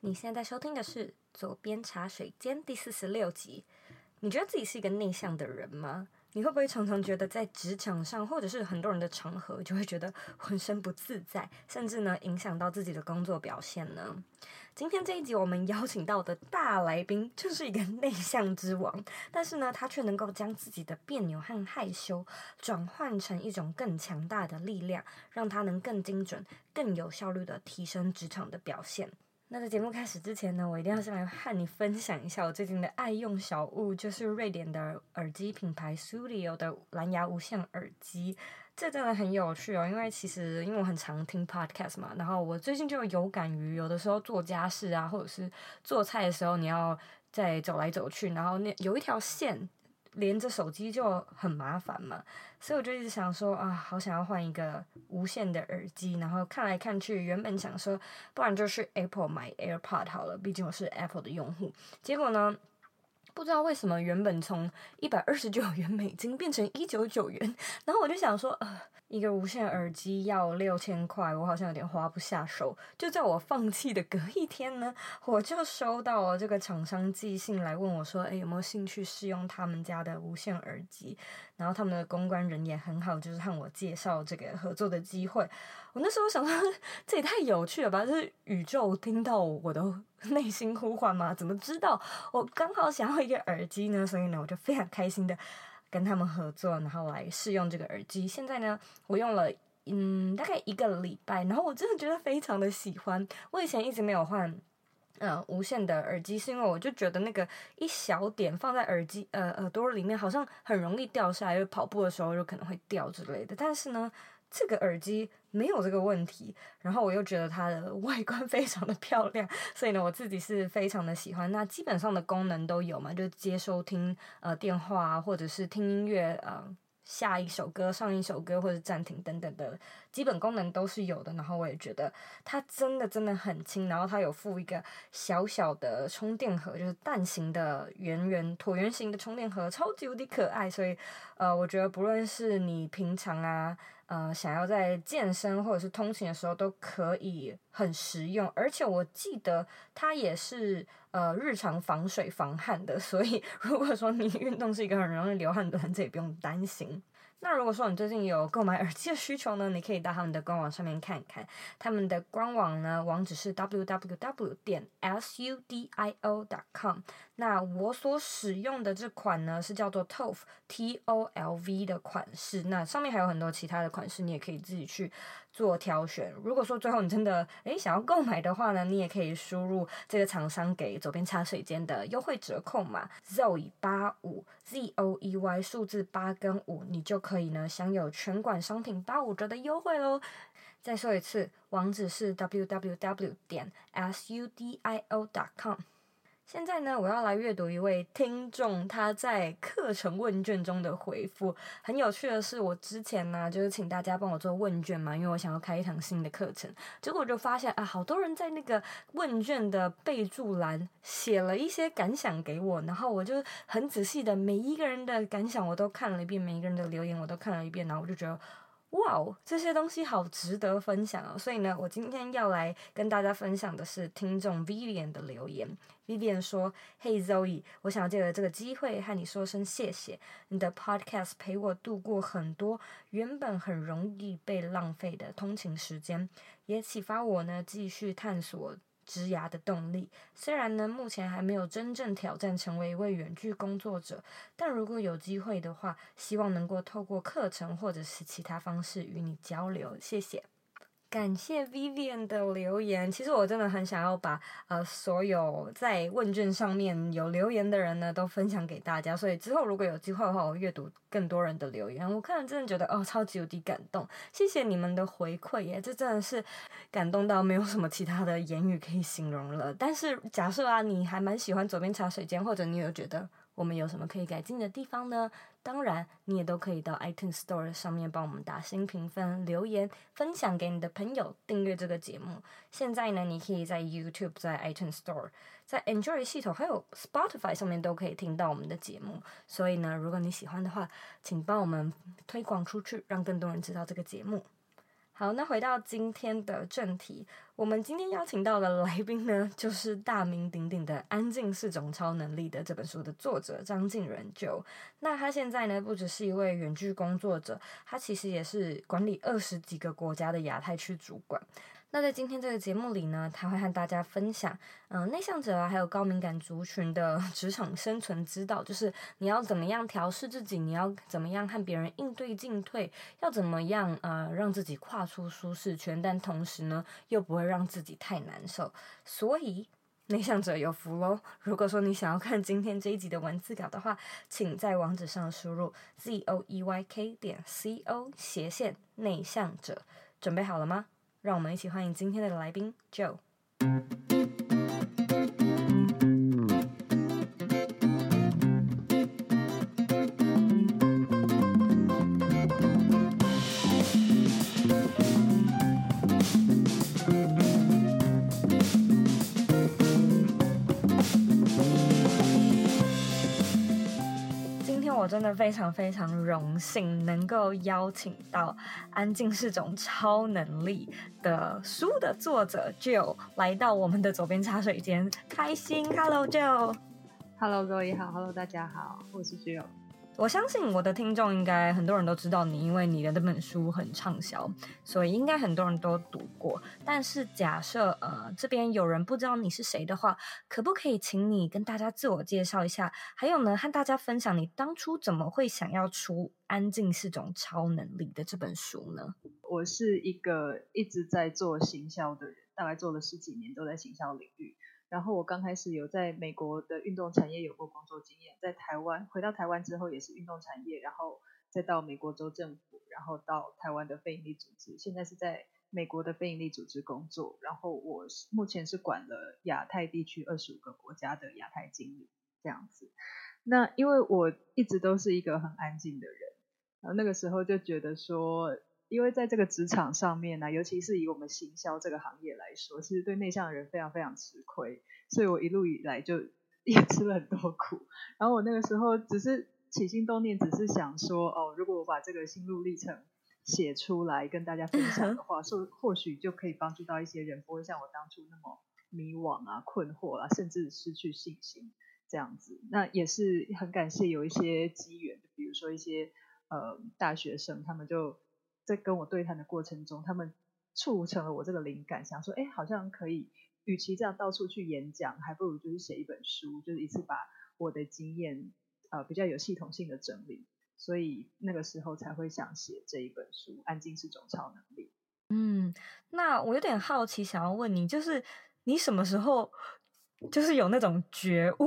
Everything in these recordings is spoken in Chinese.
你现在收听的是《左边茶水间》第四十六集。你觉得自己是一个内向的人吗？你会不会常常觉得在职场上，或者是很多人的场合，就会觉得浑身不自在，甚至呢影响到自己的工作表现呢？今天这一集我们邀请到的大来宾就是一个内向之王，但是呢，他却能够将自己的别扭和害羞转换成一种更强大的力量，让他能更精准、更有效率地提升职场的表现。那在节目开始之前呢，我一定要先来和你分享一下我最近的爱用小物，就是瑞典的耳机品牌 Studio 的蓝牙无线耳机。这真的很有趣哦，因为其实因为我很常听 podcast 嘛，然后我最近就有感于有的时候做家事啊，或者是做菜的时候，你要在走来走去，然后那有一条线。连着手机就很麻烦嘛，所以我就一直想说啊，好想要换一个无线的耳机。然后看来看去，原本想说，不然就是 Apple 买 AirPod 好了，毕竟我是 Apple 的用户。结果呢，不知道为什么，原本从一百二十九元美金变成一九九元，然后我就想说，呃，一个无线耳机要六千块，我好像有点花不下手。就在我放弃的隔一天呢，我就收到了这个厂商寄信来问我说，哎，有没有兴趣试用他们家的无线耳机？然后他们的公关人也很好，就是和我介绍这个合作的机会。我那时候想说，这也太有趣了吧！就是宇宙听到我的 内心呼唤吗？怎么知道我刚好想要一个耳机呢？所以呢，我就非常开心的跟他们合作，然后来试用这个耳机。现在呢，我用了嗯大概一个礼拜，然后我真的觉得非常的喜欢。我以前一直没有换呃无线的耳机，是因为我就觉得那个一小点放在耳机呃耳朵里面，好像很容易掉下来，因为跑步的时候就可能会掉之类的。但是呢。这个耳机没有这个问题，然后我又觉得它的外观 非常的漂亮，所以呢，我自己是非常的喜欢。那基本上的功能都有嘛，就接收听呃电话或者是听音乐呃。下一首歌、上一首歌或者暂停等等的基本功能都是有的，然后我也觉得它真的真的很轻，然后它有附一个小小的充电盒，就是蛋形的圆圆椭圆形的充电盒，超级无敌可爱。所以，呃，我觉得不论是你平常啊，呃，想要在健身或者是通勤的时候都可以很实用，而且我记得它也是呃日常防水防汗的，所以如果说你运动是一个很容易流汗的人，这也不用担心。那如果说你最近有购买耳机的需求呢，你可以到他们的官网上面看看。他们的官网呢，网址是 www 点 s u d i o. dot com。那我所使用的这款呢，是叫做 TOLV T O L V 的款式。那上面还有很多其他的款式，你也可以自己去做挑选。如果说最后你真的诶想要购买的话呢，你也可以输入这个厂商给左边茶水间的优惠折扣码 Zoey 八五 Z O E Y 数字八跟五，你就。可以呢，享有全馆商品八五折的优惠喽！再说一次，网址是 www 点 S U D I O. dot com。现在呢，我要来阅读一位听众他在课程问卷中的回复。很有趣的是，我之前呢就是请大家帮我做问卷嘛，因为我想要开一堂新的课程。结果我就发现啊，好多人在那个问卷的备注栏写了一些感想给我，然后我就很仔细的每一个人的感想我都看了一遍，每一个人的留言我都看了一遍，然后我就觉得。哇哦，这些东西好值得分享哦！所以呢，我今天要来跟大家分享的是听众 Vivian 的留言。Vivian 说：“Hey Zoe，我想要借着这个机会和你说声谢谢。你的 Podcast 陪我度过很多原本很容易被浪费的通勤时间，也启发我呢继续探索。”职涯的动力，虽然呢，目前还没有真正挑战成为一位远距工作者，但如果有机会的话，希望能够透过课程或者是其他方式与你交流。谢谢。感谢 Vivian 的留言。其实我真的很想要把呃所有在问卷上面有留言的人呢都分享给大家，所以之后如果有机会的话，我阅读更多人的留言。我看了真的觉得哦，超级无敌感动，谢谢你们的回馈耶，这真的是感动到没有什么其他的言语可以形容了。但是假设啊，你还蛮喜欢左边茶水间，或者你有觉得。我们有什么可以改进的地方呢？当然，你也都可以到 iTunes Store 上面帮我们打新评分、留言、分享给你的朋友、订阅这个节目。现在呢，你可以在 YouTube、在 iTunes Store、在 Android 系统还有 Spotify 上面都可以听到我们的节目。所以呢，如果你喜欢的话，请帮我们推广出去，让更多人知道这个节目。好，那回到今天的正题，我们今天邀请到的来宾呢，就是大名鼎鼎的《安静是种超能力》的这本书的作者张静仁就。那他现在呢，不只是一位远距工作者，他其实也是管理二十几个国家的亚太区主管。那在今天这个节目里呢，他会和大家分享，嗯、内向者啊，还有高敏感族群的 职场生存之道，就是你要怎么样调试自己，你要怎么样和别人应对进退，要怎么样呃让自己跨出舒适圈，但同时呢又不会让自己太难受。所以内向者有福喽！如果说你想要看今天这一集的文字稿的话，请在网址上输入 z o e y k 点 c o 斜线内向者，准备好了吗？让我们一起欢迎今天的来宾 Joe。真的非常非常荣幸能够邀请到《安静是种超能力》的书的作者 Joe 来到我们的左边茶水间，开心。Hello Joe，Hello 各位好，Hello 大家好，我是 Joe。我相信我的听众应该很多人都知道你，因为你的这本书很畅销，所以应该很多人都读过。但是假设呃这边有人不知道你是谁的话，可不可以请你跟大家自我介绍一下？还有呢，和大家分享你当初怎么会想要出《安静是种超能力》的这本书呢？我是一个一直在做行销的人，大概做了十几年都在行销领域。然后我刚开始有在美国的运动产业有过工作经验，在台湾回到台湾之后也是运动产业，然后再到美国州政府，然后到台湾的非营利组织，现在是在美国的非营利组织工作。然后我目前是管了亚太地区二十五个国家的亚太经理这样子。那因为我一直都是一个很安静的人，然后那个时候就觉得说。因为在这个职场上面呢、尤其是以我们行销这个行业来说，其实对内向的人非常非常吃亏，所以我一路以来就 也吃了很多苦。然后我那个时候只是起心动念，只是想说，哦，如果我把这个心路历程写出来跟大家分享的话，说或许就可以帮助到一些人，不会像我当初那么迷惘啊、困惑啊，甚至失去信心这样子。那也是很感谢有一些机缘，比如说一些呃大学生，他们就。在跟我对谈的过程中，他们促成了我这个灵感，想说，哎，好像可以，与其这样到处去演讲，还不如就是写一本书，就是一次把我的经验，呃，比较有系统性的整理，所以那个时候才会想写这一本书，《安静是种超能力》。嗯，那我有点好奇，想要问你，就是你什么时候，就是有那种觉悟？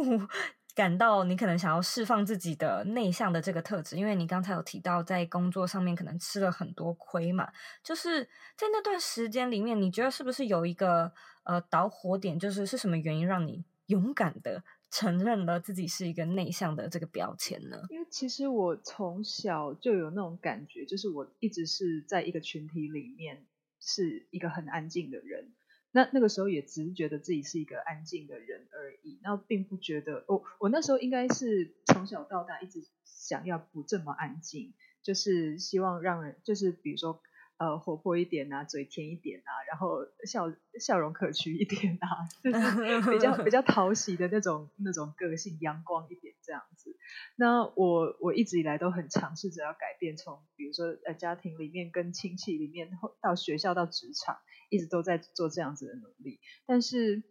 感到你可能想要释放自己的内向的这个特质，因为你刚才有提到在工作上面可能吃了很多亏嘛，就是在那段时间里面，你觉得是不是有一个呃导火点，就是是什么原因让你勇敢的承认了自己是一个内向的这个标签呢？因为其实我从小就有那种感觉，就是我一直是在一个群体里面是一个很安静的人。那那个时候也只是觉得自己是一个安静的人而已，那并不觉得我我那时候应该是从小到大一直想要不这么安静，就是希望让人就是比如说呃活泼一点啊，嘴甜一点啊，然后笑笑容可掬一点啊，就是比较比较 讨喜的那种那种个性，阳光一点这样子。那我我一直以来都很尝试着要改变，从比如说呃家庭里面跟亲戚里面到学校到职场。一直都在做这样子的努力，但是，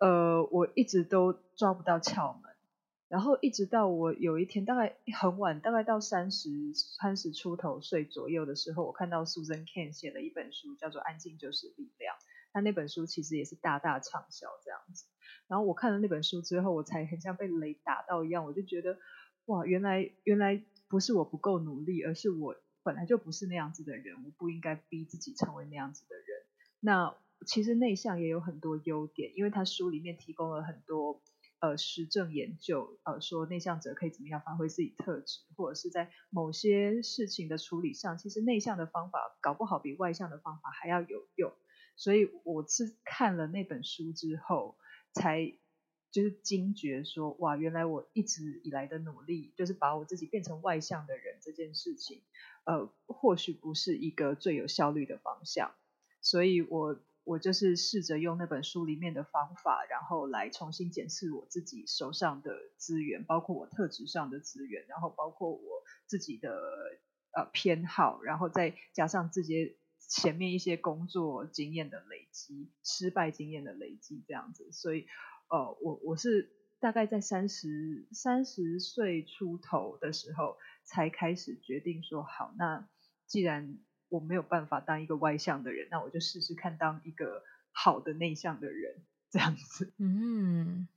呃，我一直都抓不到窍门。然后一直到我有一天，大概很晚，大概到三十三十出头岁左右的时候，我看到 Susan k e n 写了一本书，叫做《安静就是力量》。他那本书其实也是大大畅销这样子。然后我看了那本书之后，我才很像被雷打到一样，我就觉得，哇，原来原来不是我不够努力，而是我本来就不是那样子的人，我不应该逼自己成为那样子的人。那其实内向也有很多优点，因为他书里面提供了很多呃实证研究，呃说内向者可以怎么样发挥自己特质，或者是在某些事情的处理上，其实内向的方法搞不好比外向的方法还要有用。所以我是看了那本书之后，才就是惊觉说，哇，原来我一直以来的努力，就是把我自己变成外向的人这件事情，呃，或许不是一个最有效率的方向。所以我我就是试着用那本书里面的方法，然后来重新检视我自己手上的资源，包括我特质上的资源，然后包括我自己的呃偏好，然后再加上自己前面一些工作经验的累积、失败经验的累积，这样子，所以。呃，我我是大概在三十三十岁出头的时候，才开始决定说，好，那既然我没有办法当一个外向的人，那我就试试看当一个好的内向的人，这样子。嗯，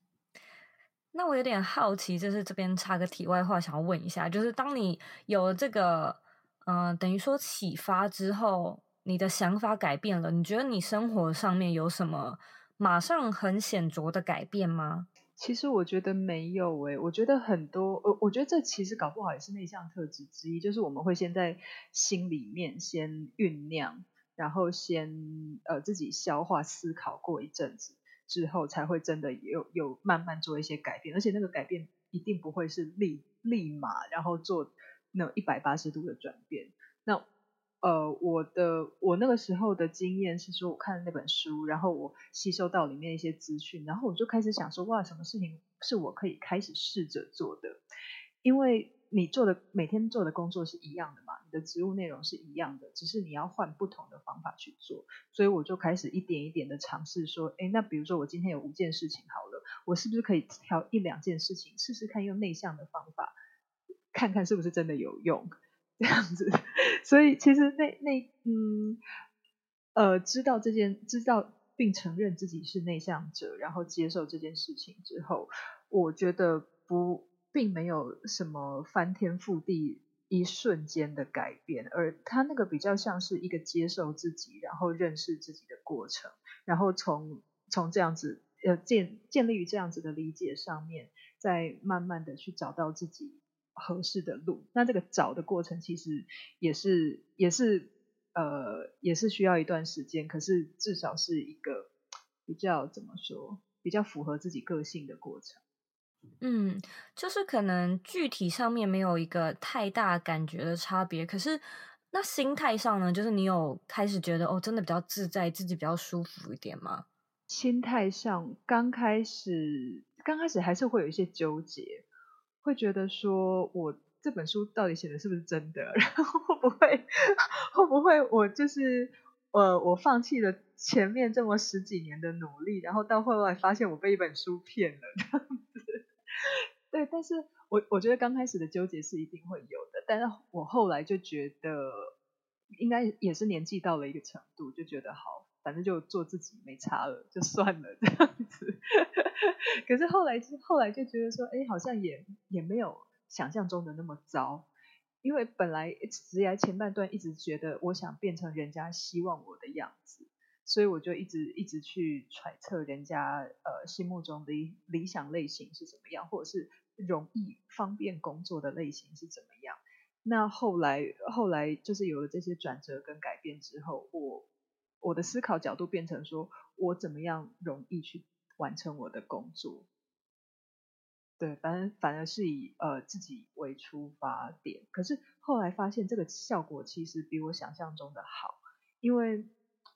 那我有点好奇，就是这边插个题外话，想要问一下，就是当你有了这个，嗯、等于说启发之后，你的想法改变了，你觉得你生活上面有什么？马上很显著的改变吗？其实我觉得没有诶、我觉得很多，我我觉得这其实搞不好也是内向特质之一，就是我们会先在心里面先酝酿，然后先呃自己消化思考过一阵子之后，才会真的有有慢慢做一些改变，而且那个改变一定不会是立立马然后做那一百八十度的转变，那。呃，我的我那个时候的经验是说，我看了那本书，然后我吸收到里面一些资讯，然后我就开始想说，哇，什么事情是我可以开始试着做的？因为你做的每天做的工作是一样的嘛，你的职务内容是一样的，只是你要换不同的方法去做。所以我就开始一点一点的尝试说，诶，那比如说我今天有五件事情好了，我是不是可以挑一两件事情试试看，用内向的方法，看看是不是真的有用？这样子，所以其实那那嗯呃，知道这件，知道并承认自己是内向者，然后接受这件事情之后，我觉得不并没有什么翻天覆地一瞬间的改变，而他那个比较像是一个接受自己，然后认识自己的过程，然后从从这样子呃建建立于这样子的理解上面，再慢慢的去找到自己。合适的路，那这个找的过程其实也是也是呃也是需要一段时间，可是至少是一个比较怎么说，比较符合自己个性的过程。嗯，就是可能具体上面没有一个太大感觉的差别，可是那心态上呢，就是你有开始觉得哦，真的比较自在，自己比较舒服一点吗？心态上刚开始刚开始还是会有一些纠结。会觉得说，我这本书到底写的是不是真的？然后会不会会不会我就是呃，我放弃了前面这么十几年的努力，然后到后来发现我被一本书骗了这样子。对，但是我我觉得刚开始的纠结是一定会有的，但是我后来就觉得，应该也是年纪到了一个程度，就觉得好。反正就做自己没差了，就算了这样子。可是后来，后来就觉得说，哎，好像也也没有想象中的那么糟。因为本来职涯前半段一直觉得我想变成人家希望我的样子，所以我就一直一直去揣测人家呃心目中的理理想类型是怎么样，或者是容易方便工作的类型是怎么样。那后来后来就是有了这些转折跟改变之后，我。我的思考角度变成说，我怎么样容易去完成我的工作？对，反正反而是以呃自己为出发点。可是后来发现这个效果其实比我想象中的好，因为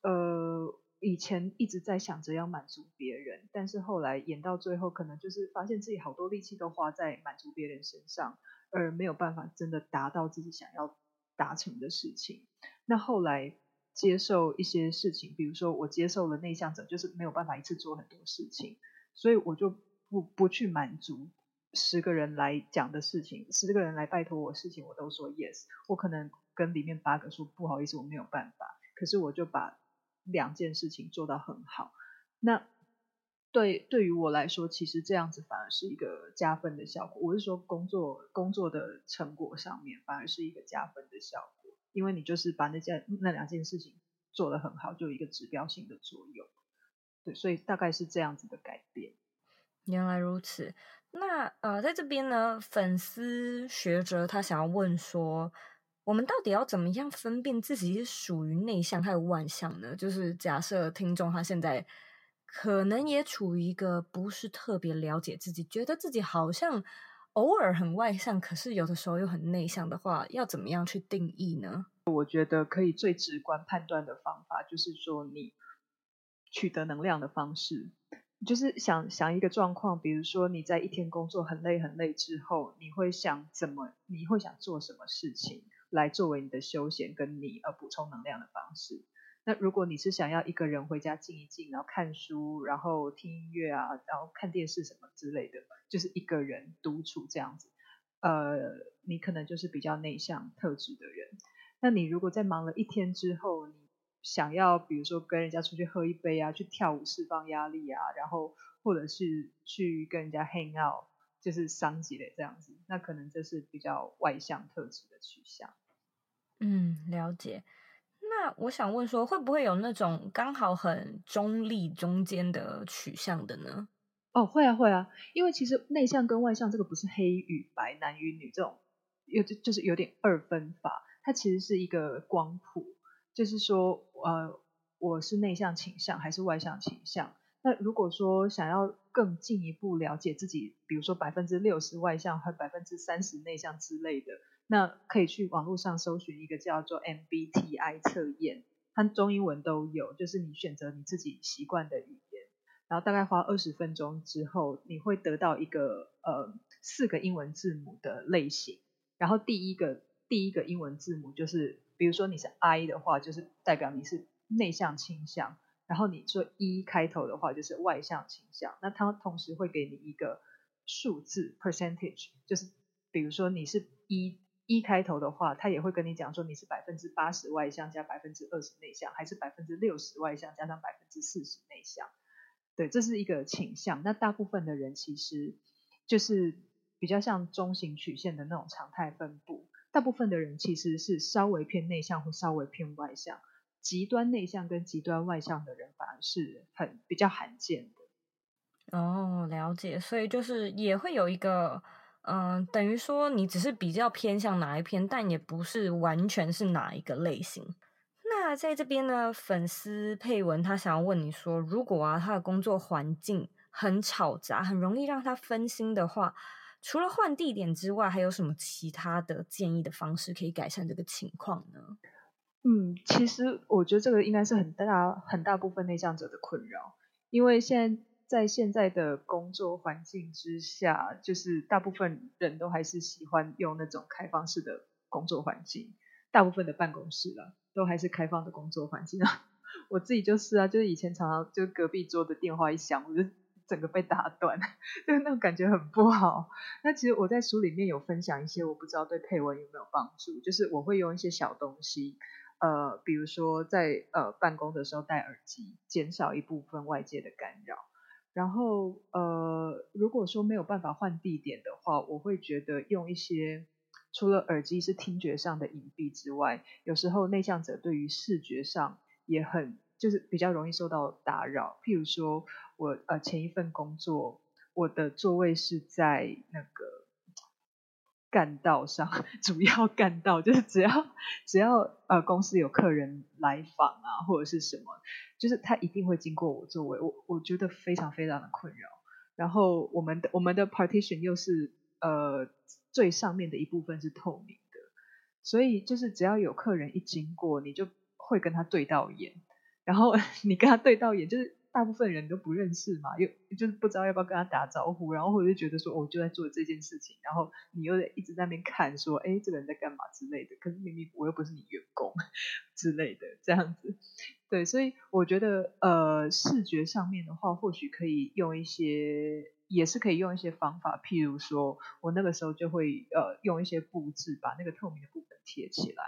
呃以前一直在想着要满足别人，但是后来演到最后，可能就是发现自己好多力气都花在满足别人身上，而没有办法真的达到自己想要达成的事情。那后来。接受一些事情，比如说我接受了内向者，就是没有办法一次做很多事情，所以我就不不去满足十个人来讲的事情，十个人来拜托我事情，我都说 yes。我可能跟里面八个说不好意思，我没有办法，可是我就把两件事情做到很好。那对对于我来说，其实这样子反而是一个加分的效果。我是说工作工作的成果上面，反而是一个加分的效果。因为你就是把那件那两件事情做得很好，就有一个指标性的作用，对，所以大概是这样子的改变。原来如此，那呃，在这边呢，粉丝学者他想要问说，我们到底要怎么样分辨自己是属于内向还是外向呢？就是假设听众他现在可能也处于一个不是特别了解自己，觉得自己好像偶尔很外向，可是有的时候又很内向的话，要怎么样去定义呢？我觉得可以最直观判断的方法就是说，你取得能量的方式，就是想想一个状况，比如说你在一天工作很累很累之后，你会想怎么，你会想做什么事情来作为你的休闲，跟你呃补充能量的方式。那如果你是想要一个人回家静一静，然后看书，然后听音乐啊，然后看电视什么之类的，就是一个人独处这样子，呃，你可能就是比较内向特质的人。那你如果在忙了一天之后，你想要比如说跟人家出去喝一杯啊，去跳舞释放压力啊，然后或者是去跟人家 hang out，就是桑吉的这样子，那可能就是比较外向特质的取向。嗯，了解。那我想问说，会不会有那种刚好很中立中间的取向的呢？哦，会啊，会啊，因为其实内向跟外向这个不是黑与白、男与女这种，有就就是有点二分法，它其实是一个光谱，就是说，呃，我是内向倾向还是外向倾向？那如果说想要更进一步了解自己，比如说百分之六十外向和百分之三十内向之类的。那可以去网络上搜寻一个叫做 MBTI 测验，它中英文都有，就是你选择你自己习惯的语言，然后大概花二十分钟之后，你会得到一个呃四个英文字母的类型，然后第一个第一个英文字母就是，比如说你是 I 的话，就是代表你是内向倾向，然后你说 E 开头的话就是外向倾向，那它同时会给你一个数字 percentage，就是比如说你是 E。一开头的话，他也会跟你讲说你是百分之八十外向加百分之二十内向，还是百分之六十外向加上百分之四十内向。对，这是一个倾向。那大部分的人其实就是比较像中型曲线的那种常态分布。大部分的人其实是稍微偏内向或稍微偏外向，极端内向跟极端外向的人反而是很比较罕见的。哦，了解。所以就是也会有一个。嗯，等于说你只是比较偏向哪一篇，但也不是完全是哪一个类型。那在这边呢，粉丝佩文他想要问你说，如果啊他的工作环境很吵杂，很容易让他分心的话，除了换地点之外，还有什么其他的建议的方式可以改善这个情况呢？嗯，其实我觉得这个应该是很大很大部分内向者的困扰，因为现在。在现在的工作环境之下，就是大部分人都还是喜欢用那种开放式的工作环境。大部分的办公室了，都还是开放的工作环境啊。我自己就是啊，就是以前常常就隔壁桌的电话一响，我就整个被打断，就那种感觉很不好。那其实我在书里面有分享一些，我不知道对佩文有没有帮助，就是我会用一些小东西，呃，比如说在呃办公的时候戴耳机，减少一部分外界的干扰。然后，呃，如果说没有办法换地点的话，我会觉得用一些除了耳机是听觉上的隐蔽之外，有时候内向者对于视觉上也很就是比较容易受到打扰。譬如说我呃前一份工作，我的座位是在那个。干道上，主要干道 就是只要只要呃公司有客人来访啊，或者是什么，就是他一定会经过我座位，我我觉得非常非常的困扰。然后我们的我们的 partition 又是呃最上面的一部分是透明的，所以就是只要有客人一经过，你就会跟他对到眼，然后 你跟他对到眼就是。大部分人都不认识嘛，又就是不知道要不要跟他打招呼，然后或者是觉得说，我就在做这件事情，然后你又得一直在那边看，说，哎，这个人在干嘛之类的。可是明明我又不是你员工 之类的，这样子。对，所以我觉得，呃，视觉上面的话，或许可以用一些，也是可以用一些方法，譬如说，我那个时候就会，呃，用一些布置把那个透明的部分贴起来。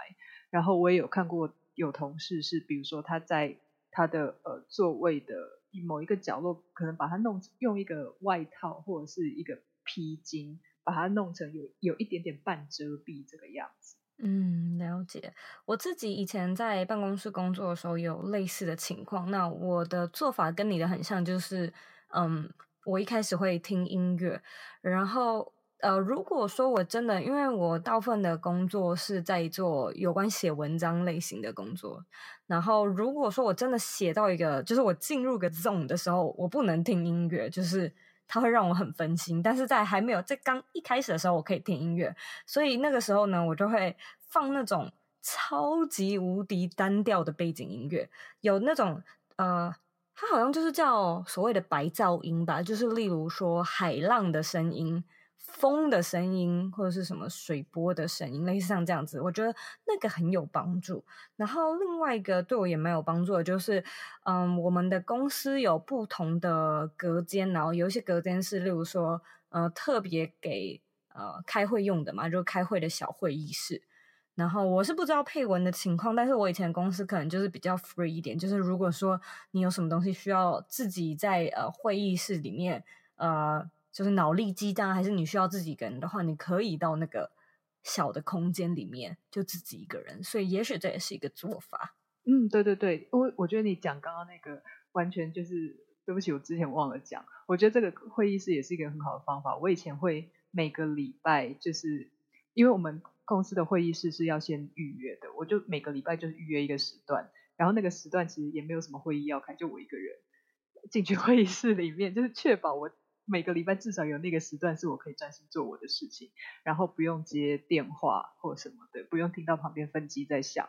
然后我也有看过有同事是，比如说他在他的呃座位的。某一个角落，可能把它弄用一个外套或者是一个披巾，把它弄成有有一点点半遮蔽这个样子。嗯，了解。我自己以前在办公室工作的时候有类似的情况。那我的做法跟你的很像，就是嗯，我一开始会听音乐，然后呃，如果说我真的，因为我大部分的工作是在做有关写文章类型的工作，然后如果说我真的写到一个，就是我进入个 zone 的时候，我不能听音乐，就是它会让我很分心。但是在还没有在刚一开始的时候，我可以听音乐，所以那个时候呢，我就会放那种超级无敌单调的背景音乐，有那种呃。它好像就是叫所谓的白噪音吧，就是例如说海浪的声音、风的声音，或者是什么水波的声音，类似像这样子。我觉得那个很有帮助。然后另外一个对我也蛮有帮助的，就是嗯，我们的公司有不同的隔间，然后有一些隔间是例如说呃特别给呃开会用的嘛，就开会的小会议室。然后我是不知道配文的情况，但是我以前公司可能就是比较 free 一点，就是如果说你有什么东西需要自己在呃会议室里面呃就是脑力激荡，还是你需要自己一个人的话，你可以到那个小的空间里面就自己一个人，所以也许这也是一个做法。嗯，对对对，我我觉得你讲刚刚那个完全就是对不起，我之前忘了讲，我觉得这个会议室也是一个很好的方法。我以前会每个礼拜就是因为我们。公司的会议室是要先预约的，我就每个礼拜就是预约一个时段，然后那个时段其实也没有什么会议要开，就我一个人进去会议室里面，就是确保我每个礼拜至少有那个时段是我可以专心做我的事情，然后不用接电话或什么的，不用听到旁边分机在响。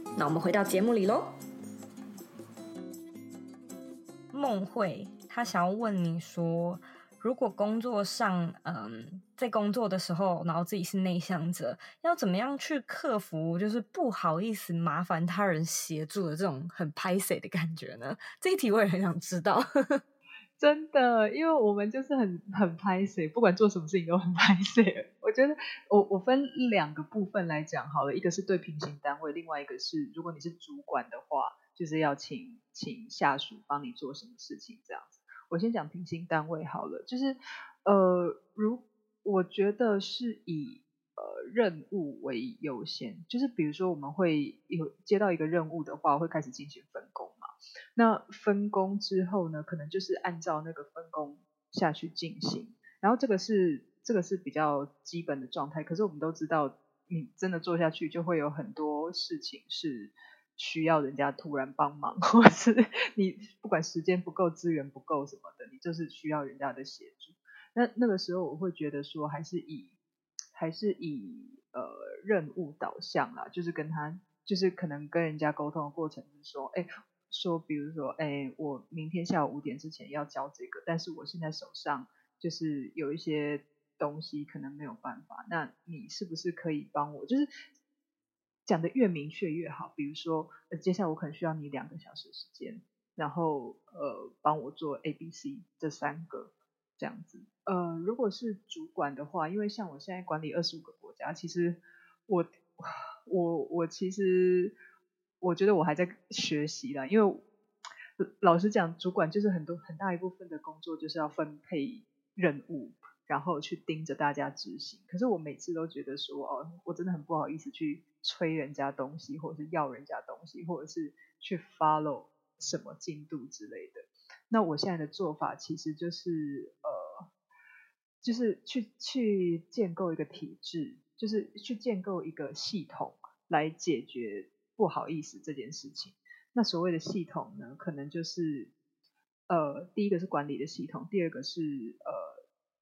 那我们回到节目里喽。梦慧她想要问你说，如果工作上，嗯，在工作的时候，然后自己是内向者，要怎么样去克服，就是不好意思麻烦他人协助的这种很拍谢的感觉呢？这一题我也很想知道。真的，因为我们就是很很拍谢，不管做什么事情都很拍谢。我觉得我我分两个部分来讲好了，一个是对平行单位，另外一个是如果你是主管的话，就是要请请下属帮你做什么事情这样子。我先讲平行单位好了，就是呃，如我觉得是以呃任务为优先，就是比如说我们会有接到一个任务的话，会开始进行分工嘛。那分工之后呢，可能就是按照那个分工下去进行，然后这个是这个是比较基本的状态。可是我们都知道，你真的做下去，就会有很多事情是需要人家突然帮忙，或是你不管时间不够、资源不够什么的，你就是需要人家的协助。那那个时候，我会觉得说，还是以还是以呃任务导向啦，就是跟他就是可能跟人家沟通的过程是说，哎。说，比如说，哎，我明天下午五点之前要交这个，但是我现在手上就是有一些东西可能没有办法，那你是不是可以帮我？就是讲得越明确越好。比如说，呃，接下来我可能需要你两个小时时间，然后呃，帮我做 A、B、C 这三个这样子。呃，如果是主管的话，因为像我现在管理二十五个国家，其实我我我其实。我觉得我还在学习啦，因为老实讲，主管就是很多很大一部分的工作就是要分配任务，然后去盯着大家执行。可是我每次都觉得说，哦，我真的很不好意思去催人家东西，或者是要人家东西，或者是去 follow 什么进度之类的。那我现在的做法其实就是，呃，就是去去建构一个体制，就是去建构一个系统来解决。不好意思，这件事情。那所谓的系统呢，可能就是呃，第一个是管理的系统，第二个是呃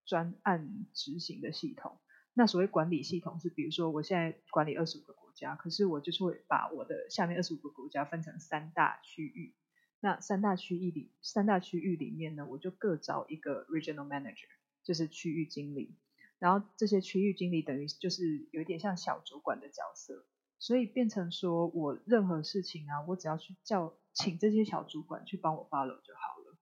专案执行的系统。那所谓管理系统是，比如说我现在管理二十五个国家，可是我就是会把我的下面二十五个国家分成三大区域。那三大区域里，三大区域里面呢，我就各找一个 regional manager，就是区域经理。然后这些区域经理等于就是有一点像小主管的角色。所以变成说我任何事情啊，我只要去叫请这些小主管去帮我 follow 就好了。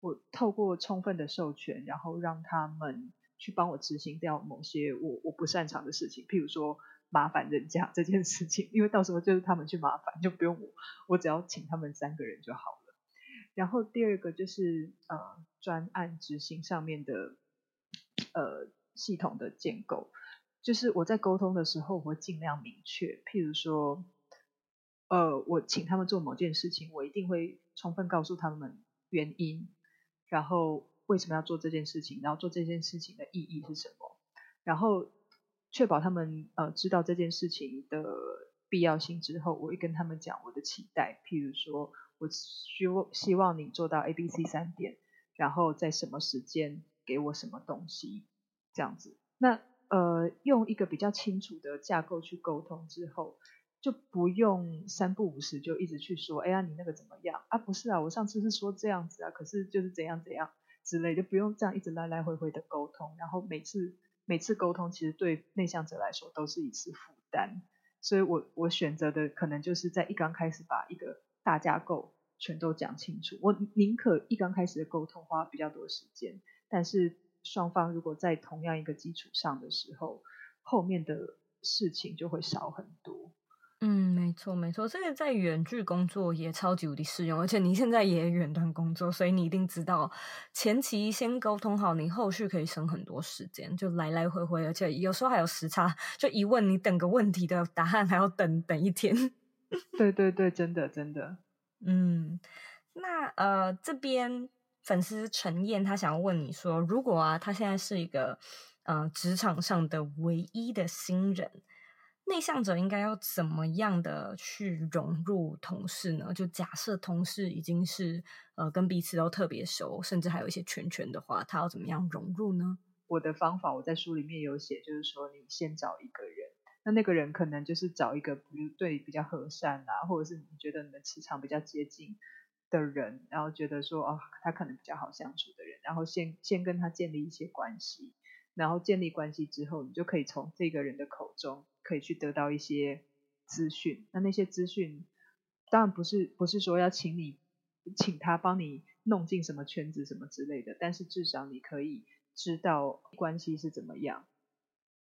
我透过充分的授权，然后让他们去帮我执行掉某些我我不擅长的事情，譬如说麻烦人家这件事情，因为到时候就是他们去麻烦，就不用我，我只要请他们三个人就好了。然后第二个就是呃专案执行上面的呃系统的建构，就是我在沟通的时候，我会尽量明确。譬如说，呃，我请他们做某件事情，我一定会充分告诉他们原因，然后为什么要做这件事情，然后做这件事情的意义是什么，然后确保他们呃知道这件事情的必要性之后，我会跟他们讲我的期待，譬如说。我希望希望你做到 A、B、C 三点，然后在什么时间给我什么东西，这样子。那呃，用一个比较清楚的架构去沟通之后，就不用三不五时就一直去说，哎呀，你那个怎么样啊？不是啊，我上次是说这样子啊，可是就是怎样怎样之类，就不用这样一直来来回回的沟通。然后每次每次沟通，其实对内向者来说都是一次负担。所以我我选择的可能就是在一刚开始把一个。大架构全都讲清楚，我宁可一刚开始的沟通花比较多时间，但是双方如果在同样一个基础上的时候，后面的事情就会少很多。嗯，没错没错，这个在远距工作也超级无敌适用，而且你现在也远端工作，所以你一定知道前期先沟通好，你后续可以省很多时间，就来来回回，而且有时候还有时差，就一问你等个问题的答案还要等等一天。对对对，真的真的，嗯，那呃，这边粉丝陈燕她想要问你说，如果啊，她现在是一个呃职场上的唯一的新人，内向者应该要怎么样的去融入同事呢？就假设同事已经是呃跟彼此都特别熟，甚至还有一些圈圈的话，他要怎么样融入呢？我的方法我在书里面有写，就是说你先找一个人。那那个人可能就是找一个，比如对比较和善啊，或者是你觉得你的磁场比较接近的人，然后觉得说哦，他可能比较好相处的人，然后先先跟他建立一些关系，然后建立关系之后，你就可以从这个人的口中可以去得到一些资讯。那那些资讯当然不是不是说要请你请他帮你弄进什么圈子什么之类的，但是至少你可以知道关系是怎么样。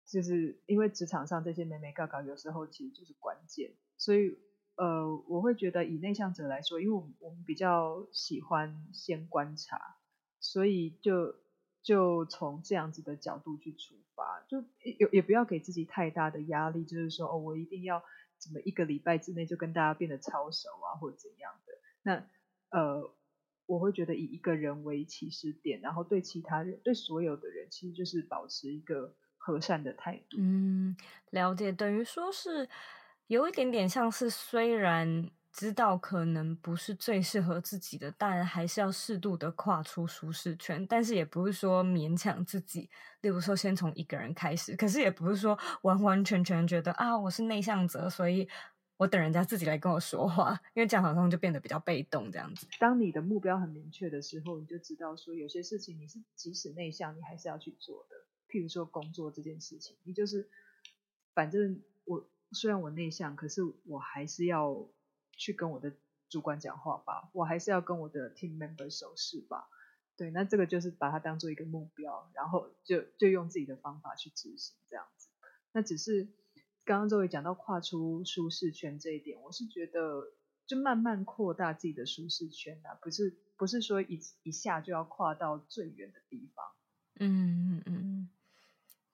就是因为职场上这些眉眉角角，有时候其实就是关键，所以呃，我会觉得以内向者来说，因为我们我们比较喜欢先观察，所以就就从这样子的角度去出发，就也也不要给自己太大的压力，就是说哦，我一定要怎么一个礼拜之内就跟大家变得超熟啊，或者怎样的。那呃，我会觉得以一个人为起始点，然后对其他人，对所有的人，其实就是保持一个。和善的态度，嗯，了解，等于说是有一点点像是，虽然知道可能不是最适合自己的，但还是要适度的跨出舒适圈，但是也不是说勉强自己，例如说先从一个人开始，可是也不是说完完全全觉得啊，我是内向者，所以我等人家自己来跟我说话，因为这样好像就变得比较被动这样子。当你的目标很明确的时候，你就知道说有些事情你是即使内向，你还是要去做的。譬如说工作这件事情，你就是，反正我虽然我内向，可是我还是要去跟我的主管讲话吧，我还是要跟我的 team member 熟识吧。对，那这个就是把它当做一个目标，然后就就用自己的方法去执行这样子。那只是刚刚周围讲到跨出舒适圈这一点，我是觉得就慢慢扩大自己的舒适圈啊，不是不是说一一下就要跨到最远的地方。嗯嗯嗯嗯。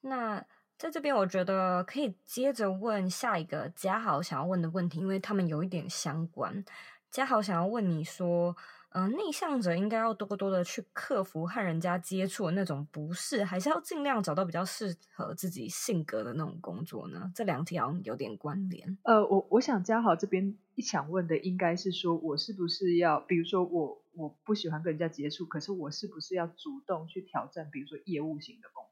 那在这边，我觉得可以接着问下一个嘉豪想要问的问题，因为他们有一点相关。嘉豪想要问你说，嗯、内向者应该要多多的去克服和人家接触的那种不适，还是要尽量找到比较适合自己性格的那种工作呢？这两条有点关联。呃，我我想嘉豪这边一想问的应该是说，我是不是要，比如说我我不喜欢跟人家接触，可是我是不是要主动去挑战，比如说业务型的工作？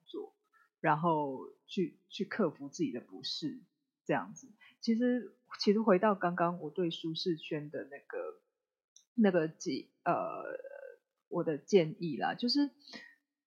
然后去去克服自己的不适，这样子。其实其实回到刚刚我对舒适圈的那个那个几呃我的建议啦，就是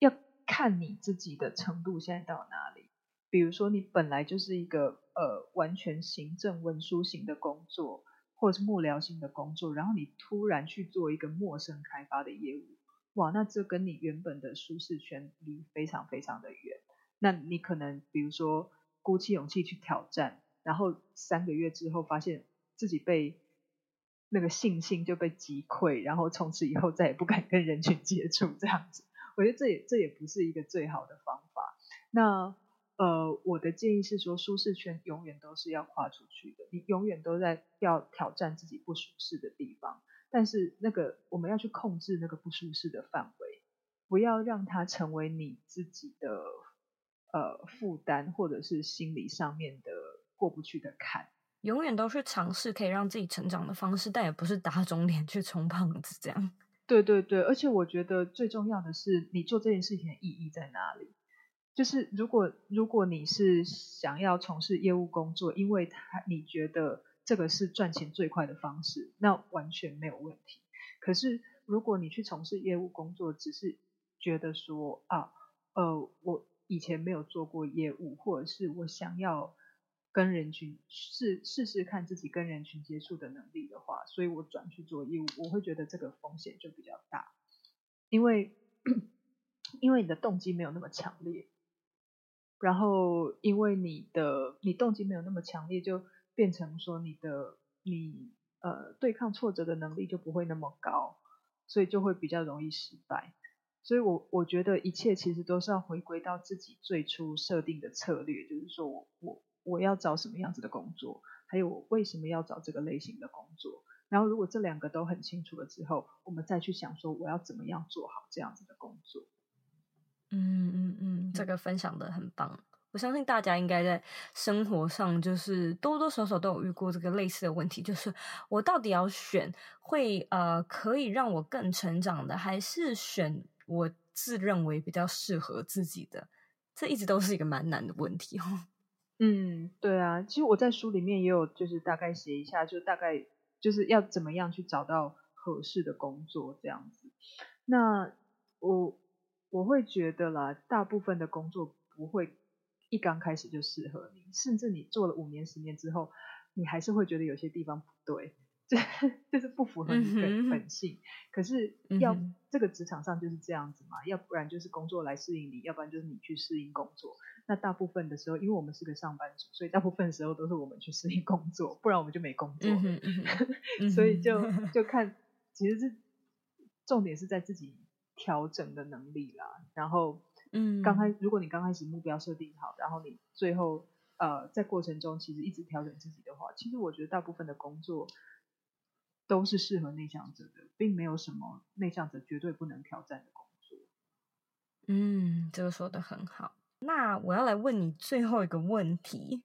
要看你自己的程度现在到哪里。比如说你本来就是一个呃完全行政文书型的工作，或者是幕僚型的工作，然后你突然去做一个陌生开发的业务，哇，那这跟你原本的舒适圈离非常非常的远。那你可能比如说鼓起勇气去挑战，然后三个月之后发现自己被那个信心就被击溃，然后从此以后再也不敢跟人群接触，这样子，我觉得这也这也不是一个最好的方法。那呃，我的建议是说，舒适圈永远都是要跨出去的，你永远都在要挑战自己不舒适的地方，但是那个我们要去控制那个不舒适的范围，不要让它成为你自己的呃负担，或者是心理上面的过不去的坎。永远都是尝试可以让自己成长的方式，但也不是打肿脸去充胖子这样。对对对，而且我觉得最重要的是，你做这件事情的意义在哪里？就是如果如果你是想要从事业务工作，因为他你觉得这个是赚钱最快的方式，那完全没有问题。可是如果你去从事业务工作，只是觉得说啊，呃，我以前没有做过业务，或者是我想要跟人群试试试看自己跟人群接触的能力的话，所以我转去做业务，我会觉得这个风险就比较大，因为因为你的动机没有那么强烈。然后，因为你的你动机没有那么强烈，就变成说你的你呃对抗挫折的能力就不会那么高，所以就会比较容易失败。所以我我觉得一切其实都是要回归到自己最初设定的策略，就是说我我我要找什么样子的工作，还有我为什么要找这个类型的工作。然后如果这两个都很清楚了之后，我们再去想说我要怎么样做好这样子的工作。嗯嗯嗯，这个分享的很棒。我相信大家应该在生活上就是多多少少都有遇过这个类似的问题，就是我到底要选会呃可以让我更成长的，还是选我自认为比较适合自己的？这一直都是一个蛮难的问题哦。嗯，对啊，其实我在书里面也有就是大概写一下，就大概就是要怎么样去找到合适的工作这样子。那我。我会觉得啦，大部分的工作不会一刚开始就适合你，甚至你做了五年、十年之后，你还是会觉得有些地方不对，就就是不符合你的本性。嗯、可是要、嗯、这个职场上就是这样子嘛，要不然就是工作来适应你，要不然就是你去适应工作。那大部分的时候，因为我们是个上班族，所以大部分的时候都是我们去适应工作，不然我们就没工作。所以就就看，其实是重点是在自己。调整的能力啦，然后，嗯，刚开如果你刚开始目标设定好，然后你最后呃在过程中其实一直调整自己的话，其实我觉得大部分的工作都是适合内向者的，并没有什么内向者绝对不能挑战的工作。嗯，这个说的很好。那我要来问你最后一个问题，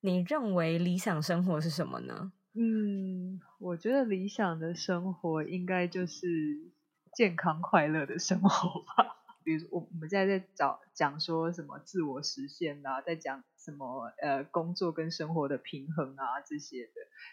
你认为理想生活是什么呢？嗯，我觉得理想的生活应该就是。健康快乐的生活吧，比如我我们现在在找讲说什么自我实现啊，在讲什么呃工作跟生活的平衡啊这些的。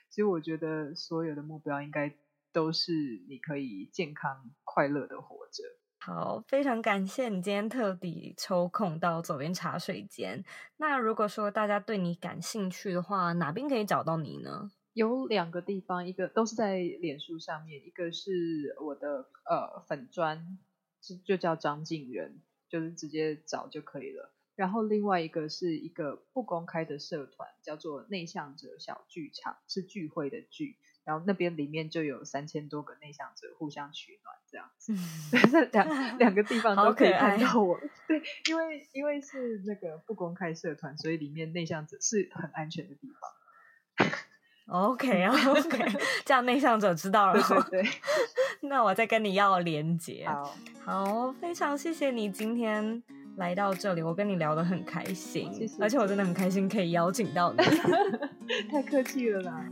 其实我觉得所有的目标应该都是你可以健康快乐的活着。好，非常感谢你今天特地抽空到左边茶水间。那如果说大家对你感兴趣的话，哪边可以找到你呢？有两个地方，一个都是在脸书上面，一个是我的呃粉专，就就叫张静仁，就是直接找就可以了。然后另外一个是一个不公开的社团，叫做内向者小剧场，是聚会的聚。然后那边里面就有三千多个内向者互相取暖这样子，嗯、两 两个地方都可以看到我。对，因为因为是那个不公开社团，所以里面内向者是很安全的地方。OK 啊，OK，这样内向者知道了。对对对，那我再跟你要连接。好，好，非常谢谢你今天来到这里，我跟你聊得很开心，谢谢，而且我真的很开心可以邀请到你，太客气了啦。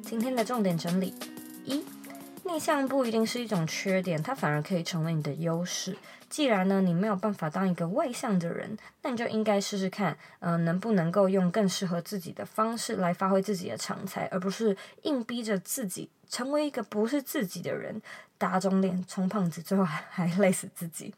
今天的重点整理。内向不一定是一种缺点，它反而可以成为你的优势。既然呢，你没有办法当一个外向的人，那你就应该试试看，嗯、呃，能不能够用更适合自己的方式来发挥自己的长才，而不是硬逼着自己成为一个不是自己的人，打肿脸充胖子，最后还 累死自己。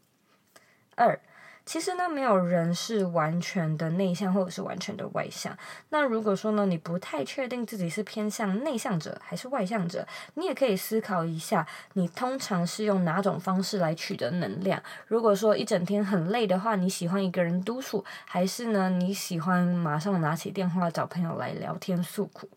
二。其实呢，没有人是完全的内向或者是完全的外向。那如果说呢，你不太确定自己是偏向内向者还是外向者，你也可以思考一下，你通常是用哪种方式来取得能量？如果说一整天很累的话，你喜欢一个人独处，还是呢，你喜欢马上拿起电话找朋友来聊天诉苦？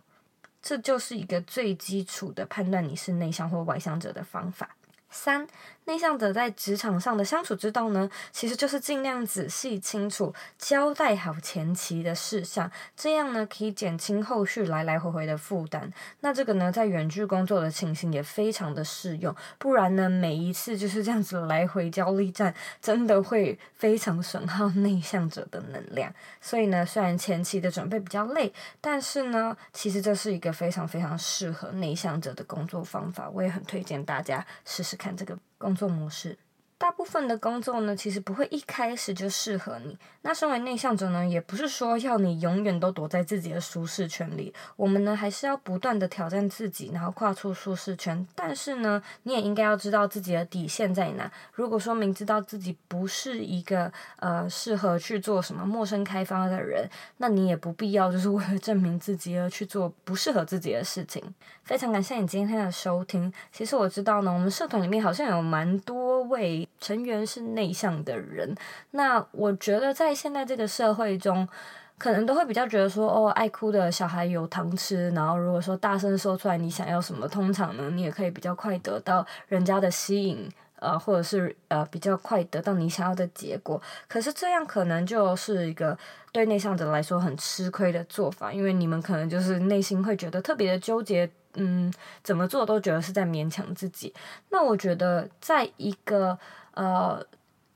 这就是一个最基础的判断你是内向或外向者的方法。三。内向者在职场上的相处之道呢，其实就是尽量仔细清楚交代好前期的事项，这样呢可以减轻后续来来回回的负担。那这个呢，在远距工作的情形也非常的适用，不然呢，每一次就是这样子来回焦虑战，真的会非常损耗内向者的能量。所以呢，虽然前期的准备比较累，但是呢，其实这是一个非常非常适合内向者的工作方法，我也很推荐大家试试看这个。工作模式。大部分的工作呢，其实不会一开始就适合你。那身为内向者呢，也不是说要你永远都躲在自己的舒适圈里。我们呢，还是要不断的挑战自己，然后跨出舒适圈。但是呢，你也应该要知道自己的底线在哪。如果说明知道自己不是一个呃适合去做什么陌生开发的人，那你也不必要就是为了证明自己而去做不适合自己的事情。非常感谢你今天的收听。其实我知道呢，我们社团里面好像有蛮多位。成员是内向的人，那我觉得在现在这个社会中，可能都会比较觉得说，哦，爱哭的小孩有糖吃。然后如果说大声说出来你想要什么，通常呢，你也可以比较快得到人家的吸引，呃，或者是呃比较快得到你想要的结果。可是这样可能就是一个对内向者来说很吃亏的做法，因为你们可能就是内心会觉得特别的纠结。嗯，怎么做都觉得是在勉强自己。那我觉得，在一个呃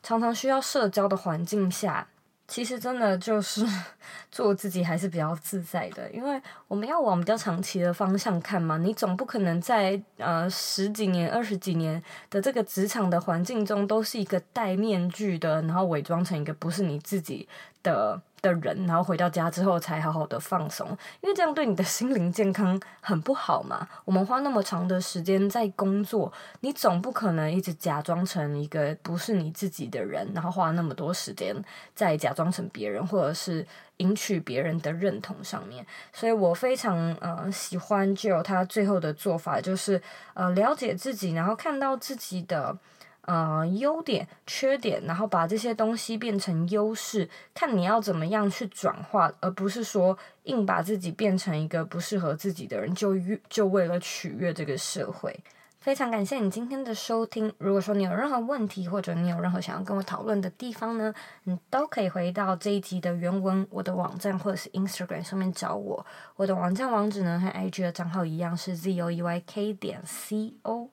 常常需要社交的环境下，其实真的就是 做自己还是比较自在的。因为我们要往比较长期的方向看嘛，你总不可能在呃十几年、二十几年的这个职场的环境中，都是一个戴面具的，然后伪装成一个不是你自己的。的人，然后回到家之后才好好的放松，因为这样对你的心灵健康很不好嘛。我们花那么长的时间在工作，你总不可能一直假装成一个不是你自己的人，然后花那么多时间在假装成别人，或者是赢取别人的认同上面。所以我非常呃喜欢 Jill 他最后的做法，就是呃了解自己，然后看到自己的。呃，优点、缺点，然后把这些东西变成优势，看你要怎么样去转化，而不是说硬把自己变成一个不适合自己的人，就就为了取悦这个社会。非常感谢你今天的收听。如果说你有任何问题，或者你有任何想要跟我讨论的地方呢，你都可以回到这一集的原文，我的网站或者是 Instagram 上面找我。我的网站网址呢和 IG 的账号一样是 zoeyk 点 co。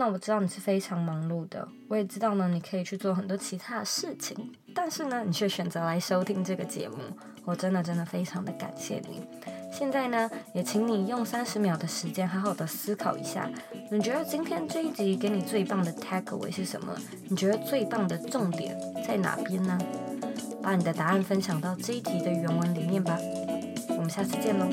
那我知道你是非常忙碌的，我也知道呢，你可以去做很多其他的事情，但是呢，你却选择来收听这个节目，我真的真的非常的感谢你。现在呢，也请你用三十秒的时间，好好的思考一下，你觉得今天这一集给你最棒的 takeaway 是什么？你觉得最棒的重点在哪边呢？把你的答案分享到这一集的原文里面吧。我们下次见喽。